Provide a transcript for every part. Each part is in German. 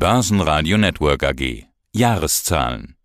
Börsenradio Network AG. Jahreszahlen.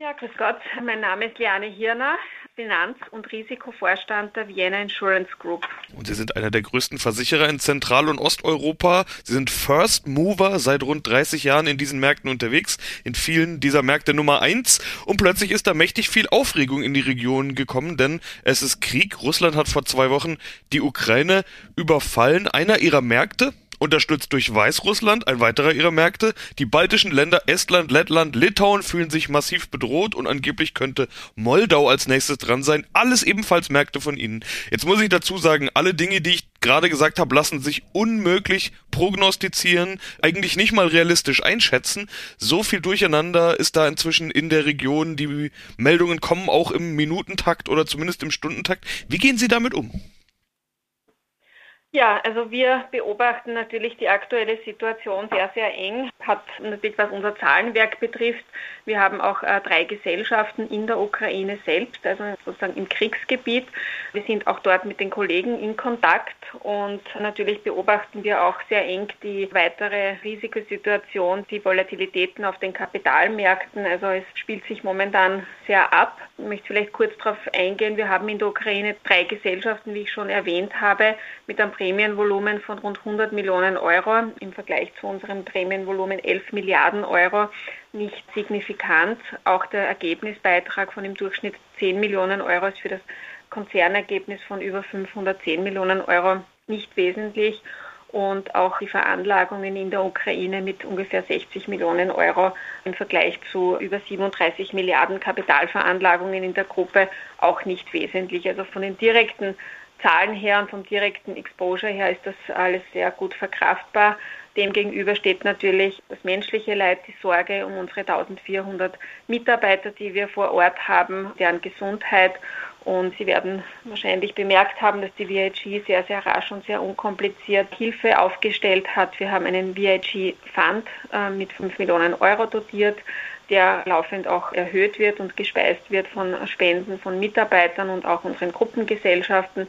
Ja, grüß Gott. Mein Name ist Liane Hirner, Finanz- und Risikovorstand der Vienna Insurance Group. Und Sie sind einer der größten Versicherer in Zentral- und Osteuropa. Sie sind First Mover seit rund 30 Jahren in diesen Märkten unterwegs, in vielen dieser Märkte Nummer eins. Und plötzlich ist da mächtig viel Aufregung in die Region gekommen, denn es ist Krieg. Russland hat vor zwei Wochen die Ukraine überfallen. Einer ihrer Märkte, unterstützt durch Weißrussland, ein weiterer ihrer Märkte. Die baltischen Länder Estland, Lettland, Litauen fühlen sich massiv bedroht und angeblich könnte Moldau als nächstes dran sein. Alles ebenfalls Märkte von ihnen. Jetzt muss ich dazu sagen, alle Dinge, die ich gerade gesagt habe, lassen sich unmöglich prognostizieren, eigentlich nicht mal realistisch einschätzen. So viel Durcheinander ist da inzwischen in der Region. Die Meldungen kommen auch im Minutentakt oder zumindest im Stundentakt. Wie gehen Sie damit um? Ja, also wir beobachten natürlich die aktuelle Situation sehr, sehr eng. Hat natürlich, was unser Zahlenwerk betrifft, wir haben auch äh, drei Gesellschaften in der Ukraine selbst, also sozusagen im Kriegsgebiet. Wir sind auch dort mit den Kollegen in Kontakt und natürlich beobachten wir auch sehr eng die weitere Risikosituation, die Volatilitäten auf den Kapitalmärkten. Also es spielt sich momentan sehr ab. Ich möchte vielleicht kurz darauf eingehen. Wir haben in der Ukraine drei Gesellschaften, wie ich schon erwähnt habe, mit einem Prämienvolumen von rund 100 Millionen Euro im Vergleich zu unserem Prämienvolumen 11 Milliarden Euro nicht signifikant. Auch der Ergebnisbeitrag von im Durchschnitt 10 Millionen Euro ist für das Konzernergebnis von über 510 Millionen Euro nicht wesentlich und auch die Veranlagungen in der Ukraine mit ungefähr 60 Millionen Euro im Vergleich zu über 37 Milliarden Kapitalveranlagungen in der Gruppe auch nicht wesentlich. Also von den direkten Zahlen her und vom direkten Exposure her ist das alles sehr gut verkraftbar. Demgegenüber steht natürlich das menschliche Leid, die Sorge um unsere 1400 Mitarbeiter, die wir vor Ort haben, deren Gesundheit. Und Sie werden wahrscheinlich bemerkt haben, dass die VIG sehr, sehr rasch und sehr unkompliziert Hilfe aufgestellt hat. Wir haben einen VIG-Fund äh, mit 5 Millionen Euro dotiert der laufend auch erhöht wird und gespeist wird von Spenden von Mitarbeitern und auch unseren Gruppengesellschaften.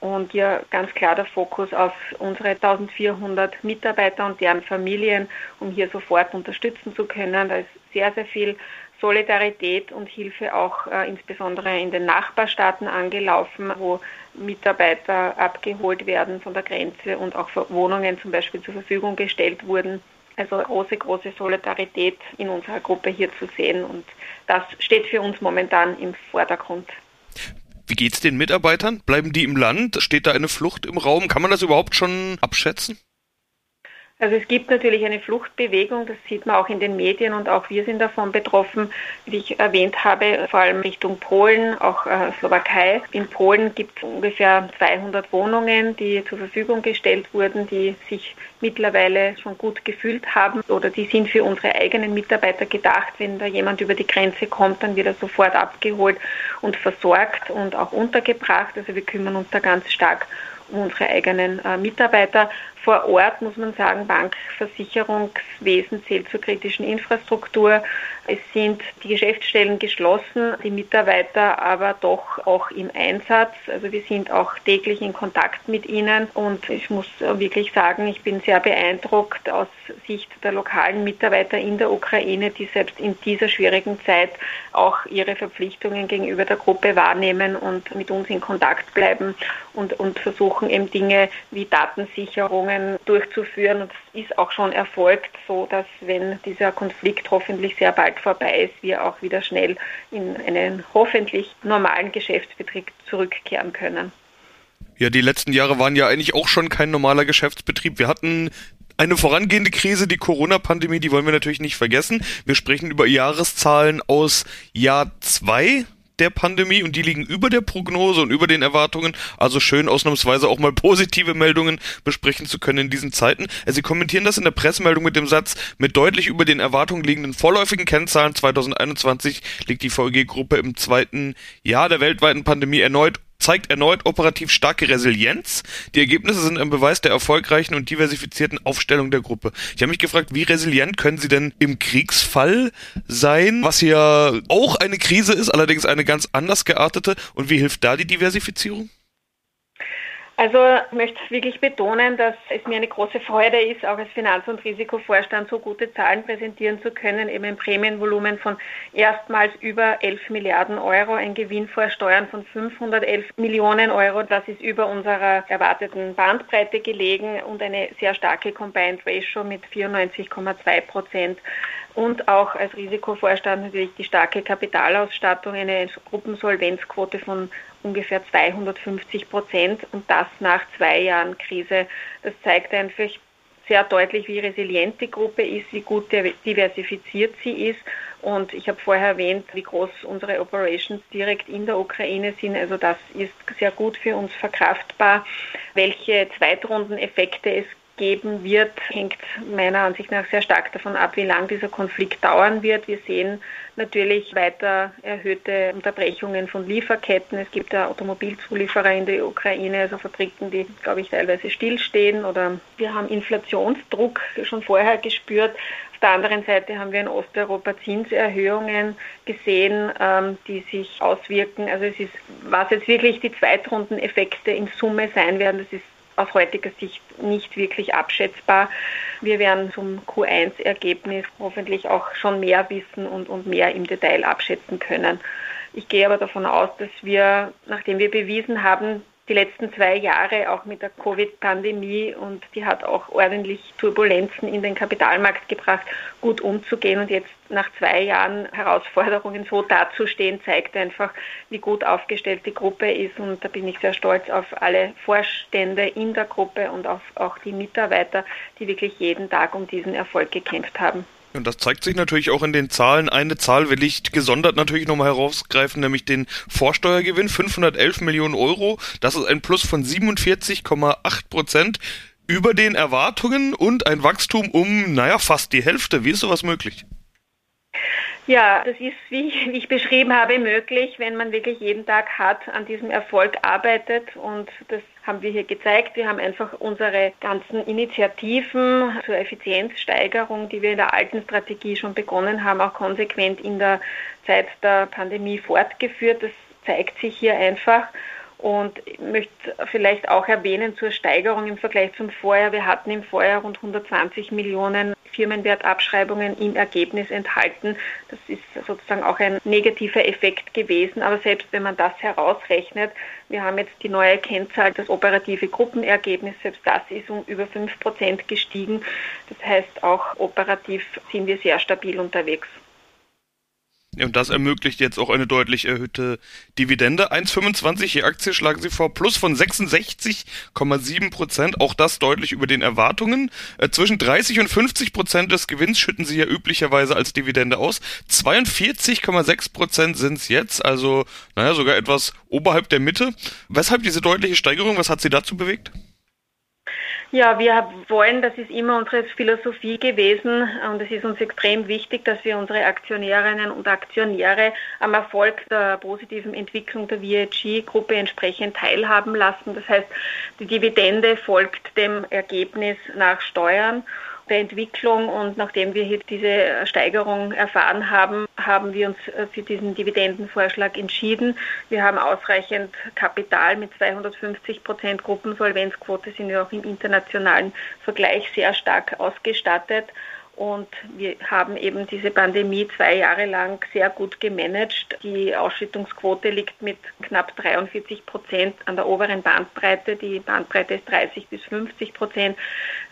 Und hier ganz klar der Fokus auf unsere 1400 Mitarbeiter und deren Familien, um hier sofort unterstützen zu können. Da ist sehr, sehr viel Solidarität und Hilfe auch äh, insbesondere in den Nachbarstaaten angelaufen, wo Mitarbeiter abgeholt werden von der Grenze und auch Wohnungen zum Beispiel zur Verfügung gestellt wurden. Also große, große Solidarität in unserer Gruppe hier zu sehen und das steht für uns momentan im Vordergrund. Wie geht's den Mitarbeitern? Bleiben die im Land? Steht da eine Flucht im Raum? Kann man das überhaupt schon abschätzen? Also es gibt natürlich eine Fluchtbewegung, das sieht man auch in den Medien und auch wir sind davon betroffen, wie ich erwähnt habe, vor allem Richtung Polen, auch äh, Slowakei. In Polen gibt es ungefähr 200 Wohnungen, die zur Verfügung gestellt wurden, die sich mittlerweile schon gut gefühlt haben oder die sind für unsere eigenen Mitarbeiter gedacht. Wenn da jemand über die Grenze kommt, dann wird er sofort abgeholt und versorgt und auch untergebracht. Also wir kümmern uns da ganz stark um unsere eigenen äh, Mitarbeiter vor Ort muss man sagen, Bankversicherungswesen zählt zur kritischen Infrastruktur. Es sind die Geschäftsstellen geschlossen, die Mitarbeiter aber doch auch im Einsatz. Also wir sind auch täglich in Kontakt mit ihnen und ich muss wirklich sagen, ich bin sehr beeindruckt aus Sicht der lokalen Mitarbeiter in der Ukraine, die selbst in dieser schwierigen Zeit auch ihre Verpflichtungen gegenüber der Gruppe wahrnehmen und mit uns in Kontakt bleiben und, und versuchen eben Dinge wie Datensicherungen Verhandlungen durchzuführen. Und es ist auch schon erfolgt, so dass wenn dieser Konflikt hoffentlich sehr bald vorbei ist, wir auch wieder schnell in einen hoffentlich normalen Geschäftsbetrieb zurückkehren können. Ja, die letzten Jahre waren ja eigentlich auch schon kein normaler Geschäftsbetrieb. Wir hatten eine vorangehende Krise, die Corona-Pandemie, die wollen wir natürlich nicht vergessen. Wir sprechen über Jahreszahlen aus Jahr zwei der Pandemie und die liegen über der Prognose und über den Erwartungen. Also schön ausnahmsweise auch mal positive Meldungen besprechen zu können in diesen Zeiten. Sie kommentieren das in der Pressemeldung mit dem Satz, mit deutlich über den Erwartungen liegenden vorläufigen Kennzahlen 2021 liegt die VEG-Gruppe im zweiten Jahr der weltweiten Pandemie erneut zeigt erneut operativ starke Resilienz. Die Ergebnisse sind ein Beweis der erfolgreichen und diversifizierten Aufstellung der Gruppe. Ich habe mich gefragt, wie resilient können sie denn im Kriegsfall sein, was ja auch eine Krise ist, allerdings eine ganz anders geartete. Und wie hilft da die Diversifizierung? Also ich möchte wirklich betonen, dass es mir eine große Freude ist, auch als Finanz- und Risikovorstand so gute Zahlen präsentieren zu können, eben ein Prämienvolumen von erstmals über 11 Milliarden Euro, ein Gewinn vor Steuern von 511 Millionen Euro. Das ist über unserer erwarteten Bandbreite gelegen und eine sehr starke Combined Ratio mit 94,2 Prozent und auch als Risikovorstand natürlich die starke Kapitalausstattung, eine Gruppensolvenzquote von ungefähr 250 Prozent und das nach zwei Jahren Krise. Das zeigt einfach sehr deutlich, wie resilient die Gruppe ist, wie gut diversifiziert sie ist. Und ich habe vorher erwähnt, wie groß unsere Operations direkt in der Ukraine sind. Also das ist sehr gut für uns verkraftbar. Welche Zweitrundeneffekte es geben wird, hängt meiner Ansicht nach sehr stark davon ab, wie lang dieser Konflikt dauern wird. Wir sehen natürlich weiter erhöhte Unterbrechungen von Lieferketten. Es gibt ja Automobilzulieferer in der Ukraine, also Fabriken, die, glaube ich, teilweise stillstehen oder wir haben Inflationsdruck schon vorher gespürt. Auf der anderen Seite haben wir in Osteuropa Zinserhöhungen gesehen, ähm, die sich auswirken. Also es ist, was jetzt wirklich die Zweitrundeneffekte in Summe sein werden, das ist aus heutiger Sicht nicht wirklich abschätzbar. Wir werden zum Q1-Ergebnis hoffentlich auch schon mehr wissen und, und mehr im Detail abschätzen können. Ich gehe aber davon aus, dass wir, nachdem wir bewiesen haben, die letzten zwei Jahre auch mit der Covid-Pandemie und die hat auch ordentlich Turbulenzen in den Kapitalmarkt gebracht, gut umzugehen und jetzt nach zwei Jahren Herausforderungen so dazustehen, zeigt einfach, wie gut aufgestellt die Gruppe ist und da bin ich sehr stolz auf alle Vorstände in der Gruppe und auf auch die Mitarbeiter, die wirklich jeden Tag um diesen Erfolg gekämpft haben. Und das zeigt sich natürlich auch in den Zahlen. Eine Zahl will ich gesondert natürlich nochmal herausgreifen, nämlich den Vorsteuergewinn, 511 Millionen Euro. Das ist ein Plus von 47,8 Prozent über den Erwartungen und ein Wachstum um, naja, fast die Hälfte. Wie ist sowas möglich? Ja, das ist, wie ich beschrieben habe, möglich, wenn man wirklich jeden Tag hart an diesem Erfolg arbeitet. Und das haben wir hier gezeigt. Wir haben einfach unsere ganzen Initiativen zur Effizienzsteigerung, die wir in der alten Strategie schon begonnen haben, auch konsequent in der Zeit der Pandemie fortgeführt. Das zeigt sich hier einfach. Und ich möchte vielleicht auch erwähnen zur Steigerung im Vergleich zum Vorjahr. Wir hatten im Vorjahr rund 120 Millionen Firmenwertabschreibungen im Ergebnis enthalten. Das ist sozusagen auch ein negativer Effekt gewesen. Aber selbst wenn man das herausrechnet, wir haben jetzt die neue Kennzahl, das operative Gruppenergebnis, selbst das ist um über 5 Prozent gestiegen. Das heißt, auch operativ sind wir sehr stabil unterwegs. Und das ermöglicht jetzt auch eine deutlich erhöhte Dividende. 1,25 je Aktie schlagen sie vor, plus von 66,7 Prozent. Auch das deutlich über den Erwartungen. Äh, zwischen 30 und 50 Prozent des Gewinns schütten sie ja üblicherweise als Dividende aus. 42,6 Prozent sind es jetzt, also naja, sogar etwas oberhalb der Mitte. Weshalb diese deutliche Steigerung? Was hat sie dazu bewegt? Ja, wir wollen, das ist immer unsere Philosophie gewesen und es ist uns extrem wichtig, dass wir unsere Aktionärinnen und Aktionäre am Erfolg der positiven Entwicklung der VIG-Gruppe entsprechend teilhaben lassen. Das heißt, die Dividende folgt dem Ergebnis nach Steuern der Entwicklung und nachdem wir hier diese Steigerung erfahren haben, haben wir uns äh, für diesen Dividendenvorschlag entschieden. Wir haben ausreichend Kapital mit 250 Prozent Gruppensolvenzquote, sind wir auch im internationalen Vergleich sehr stark ausgestattet und wir haben eben diese Pandemie zwei Jahre lang sehr gut gemanagt. Die Ausschüttungsquote liegt mit knapp 43 Prozent an der oberen Bandbreite. Die Bandbreite ist 30 bis 50 Prozent.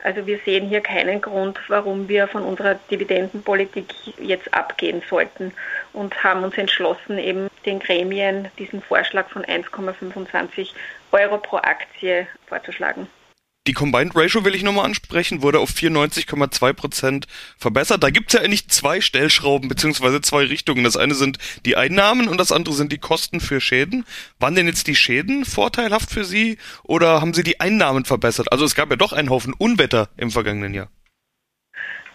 Also wir sehen hier keinen Grund, warum wir von unserer Dividendenpolitik jetzt abgehen sollten und haben uns entschlossen, eben den Gremien diesen Vorschlag von 1,25 Euro pro Aktie vorzuschlagen. Die Combined Ratio will ich nochmal ansprechen, wurde auf 94,2 Prozent verbessert. Da gibt's ja eigentlich zwei Stellschrauben beziehungsweise zwei Richtungen. Das eine sind die Einnahmen und das andere sind die Kosten für Schäden. Waren denn jetzt die Schäden vorteilhaft für Sie oder haben Sie die Einnahmen verbessert? Also es gab ja doch einen Haufen Unwetter im vergangenen Jahr.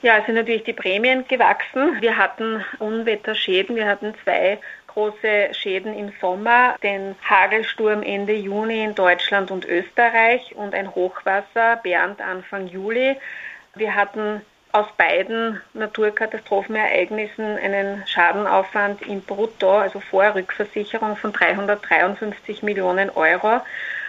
Ja, es sind natürlich die Prämien gewachsen. Wir hatten Unwetterschäden. Wir hatten zwei große Schäden im Sommer, den Hagelsturm Ende Juni in Deutschland und Österreich und ein Hochwasser Bernd Anfang Juli. Wir hatten aus beiden Naturkatastrophenereignissen einen Schadenaufwand im Brutto, also vor Rückversicherung von 353 Millionen Euro.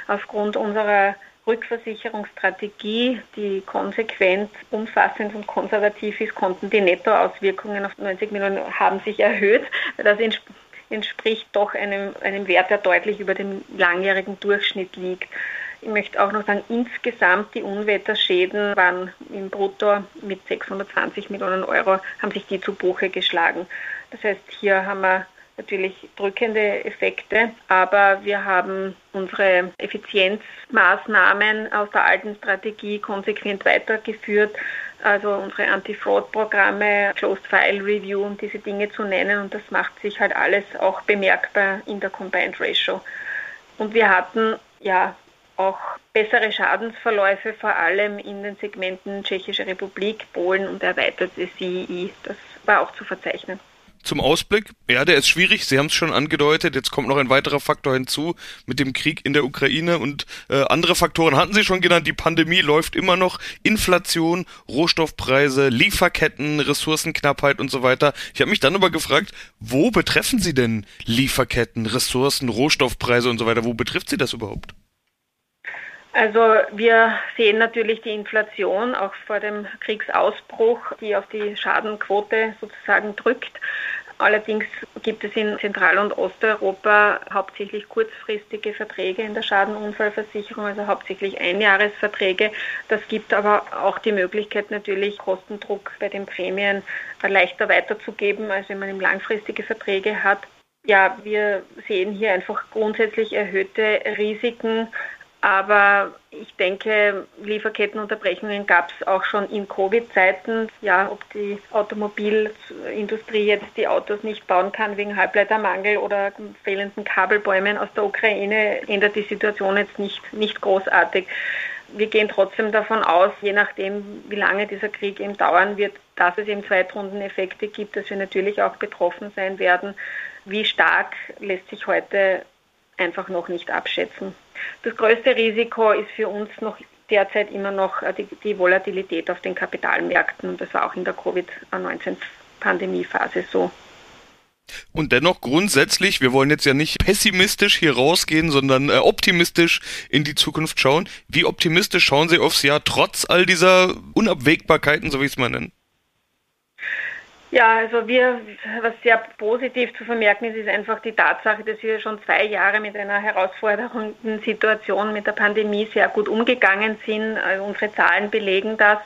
aufgrund unserer Rückversicherungsstrategie, die konsequent, umfassend und konservativ ist, konnten die Nettoauswirkungen auf 90 Millionen haben sich erhöht. Das doch einem, einem Wert, der deutlich über dem langjährigen Durchschnitt liegt. Ich möchte auch noch sagen, insgesamt die Unwetterschäden waren im Brutto mit 620 Millionen Euro, haben sich die zu Buche geschlagen. Das heißt, hier haben wir natürlich drückende Effekte, aber wir haben unsere Effizienzmaßnahmen aus der alten Strategie konsequent weitergeführt, also unsere Anti-Fraud-Programme, Closed File Review und diese Dinge zu nennen und das macht sich halt alles auch bemerkbar in der Combined Ratio. Und wir hatten ja auch bessere Schadensverläufe, vor allem in den Segmenten Tschechische Republik, Polen und erweiterte CEI. Das war auch zu verzeichnen zum Ausblick. Ja, der ist schwierig. Sie haben es schon angedeutet. Jetzt kommt noch ein weiterer Faktor hinzu mit dem Krieg in der Ukraine und äh, andere Faktoren hatten Sie schon genannt. Die Pandemie läuft immer noch. Inflation, Rohstoffpreise, Lieferketten, Ressourcenknappheit und so weiter. Ich habe mich dann aber gefragt, wo betreffen Sie denn Lieferketten, Ressourcen, Rohstoffpreise und so weiter? Wo betrifft Sie das überhaupt? Also wir sehen natürlich die Inflation auch vor dem Kriegsausbruch, die auf die Schadenquote sozusagen drückt. Allerdings gibt es in Zentral- und Osteuropa hauptsächlich kurzfristige Verträge in der Schadenunfallversicherung, also hauptsächlich Einjahresverträge. Das gibt aber auch die Möglichkeit natürlich Kostendruck bei den Prämien leichter weiterzugeben, als wenn man langfristige Verträge hat. Ja, wir sehen hier einfach grundsätzlich erhöhte Risiken aber ich denke, Lieferkettenunterbrechungen gab es auch schon in Covid-Zeiten. Ja, ob die Automobilindustrie jetzt die Autos nicht bauen kann wegen Halbleitermangel oder fehlenden Kabelbäumen aus der Ukraine, ändert die Situation jetzt nicht, nicht großartig. Wir gehen trotzdem davon aus, je nachdem, wie lange dieser Krieg eben dauern wird, dass es eben Zweitrundeneffekte gibt, dass wir natürlich auch betroffen sein werden. Wie stark lässt sich heute einfach noch nicht abschätzen. Das größte Risiko ist für uns noch derzeit immer noch äh, die, die Volatilität auf den Kapitalmärkten. Das war auch in der Covid-19-Pandemiephase so. Und dennoch grundsätzlich, wir wollen jetzt ja nicht pessimistisch hier rausgehen, sondern äh, optimistisch in die Zukunft schauen. Wie optimistisch schauen Sie aufs Jahr trotz all dieser Unabwägbarkeiten, so wie ich es mal nenne? Ja, also wir, was sehr positiv zu vermerken ist, ist einfach die Tatsache, dass wir schon zwei Jahre mit einer herausfordernden Situation mit der Pandemie sehr gut umgegangen sind. Also unsere Zahlen belegen das.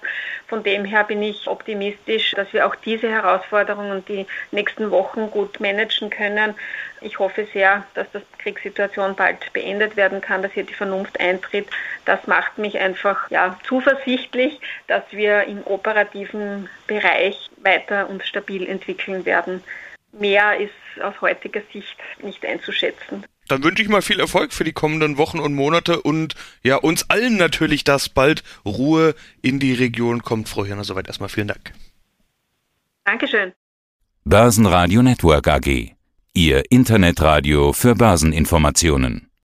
Von dem her bin ich optimistisch, dass wir auch diese Herausforderungen und die nächsten Wochen gut managen können. Ich hoffe sehr, dass die Kriegssituation bald beendet werden kann, dass hier die Vernunft eintritt. Das macht mich einfach ja, zuversichtlich, dass wir im operativen Bereich weiter und stabil entwickeln werden. Mehr ist aus heutiger Sicht nicht einzuschätzen. Dann wünsche ich mal viel Erfolg für die kommenden Wochen und Monate und ja, uns allen natürlich, dass bald Ruhe in die Region kommt. Frau Hirner, soweit erstmal vielen Dank. Dankeschön. Börsenradio Network AG. Ihr Internetradio für Börseninformationen.